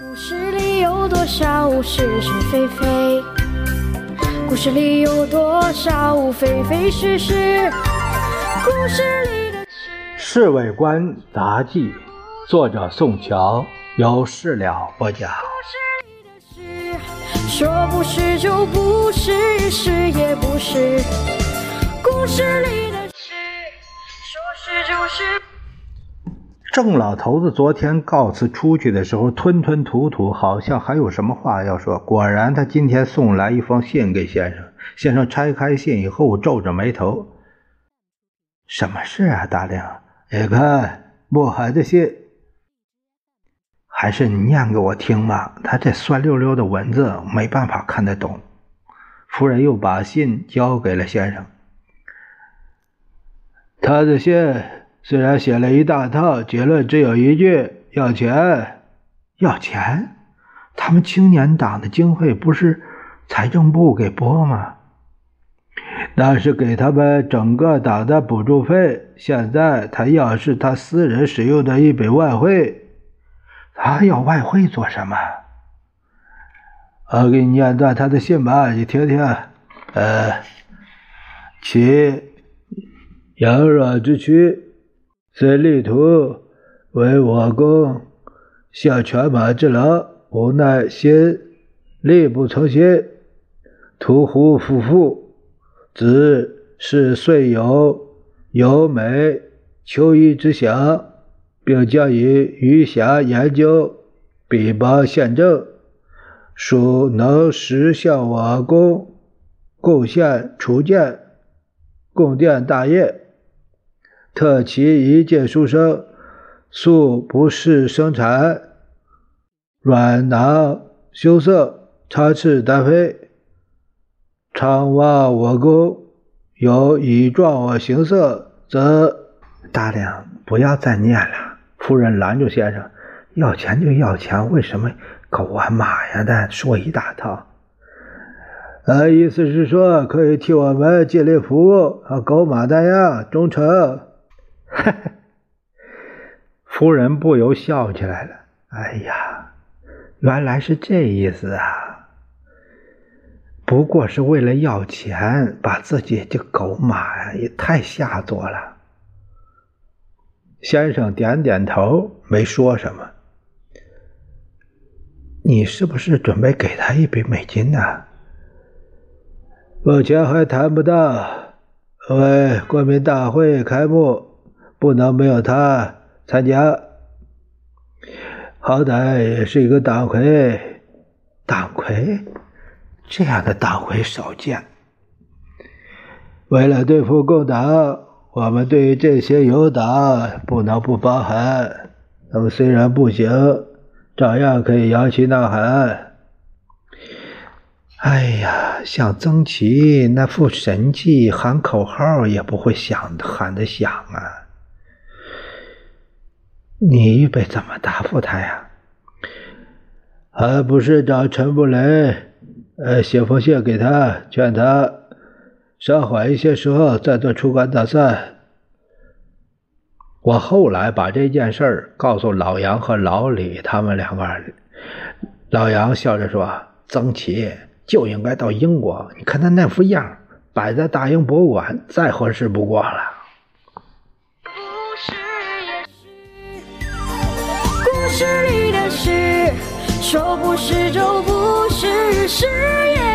故事里有多少是是非非？故事里有多少非非是是？故事里的《侍卫官杂记》，作者宋乔，由事了播讲。故事里的事，说不是就不是，是也不是。故事里的事，说是就是。郑老头子昨天告辞出去的时候，吞吞吐吐，好像还有什么话要说。果然，他今天送来一封信给先生。先生拆开信以后，皱着眉头：“什么事啊，大亮？你看，墨海的信，还是你念给我听吧。他这酸溜溜的文字，没办法看得懂。”夫人又把信交给了先生。他的信。虽然写了一大套，结论只有一句：要钱，要钱。他们青年党的经费不是财政部给拨吗？那是给他们整个党的补助费。现在他要是他私人使用的一笔外汇，他要外汇做什么？我给你念段他的信吧，你听听。呃，其阳软之躯。虽力图为我公效犬马之劳，无奈心力不从心，屠湖夫妇，子是遂有有美求医之想，并将以余暇研究彼邦宪政，属能实向我公贡献除建供电大业。特其一介书生，素不事生产，软囊羞涩，插翅单飞。常望我公有以状我形色，则大亮不要再念了。夫人拦住先生：“要钱就要钱，为什么狗啊马呀的说一大套？”呃，意思是说可以替我们尽力服务，啊狗马那样忠诚。哈哈，夫人不由笑起来了。哎呀，原来是这意思啊！不过是为了要钱，把自己这狗马也太下作了。先生点点头，没说什么。你是不是准备给他一笔美金呢？目前还谈不到，因为国民大会开幕。不能没有他参加，好歹也是一个党魁。党魁，这样的党魁少见。为了对付共党，我们对于这些友党不能不包涵。他们虽然不行，照样可以摇旗呐喊。哎呀，像曾琦那副神气，喊口号也不会响喊得响啊。你预备怎么答复他呀？还不是找陈布雷，呃，写封信给他，劝他稍缓一些时候再做出关打算。我后来把这件事儿告诉老杨和老李他们两个。老杨笑着说：“曾琦就应该到英国，你看他那副样，摆在大英博物馆再合适不过了。”是你的事，说不是就不是，是。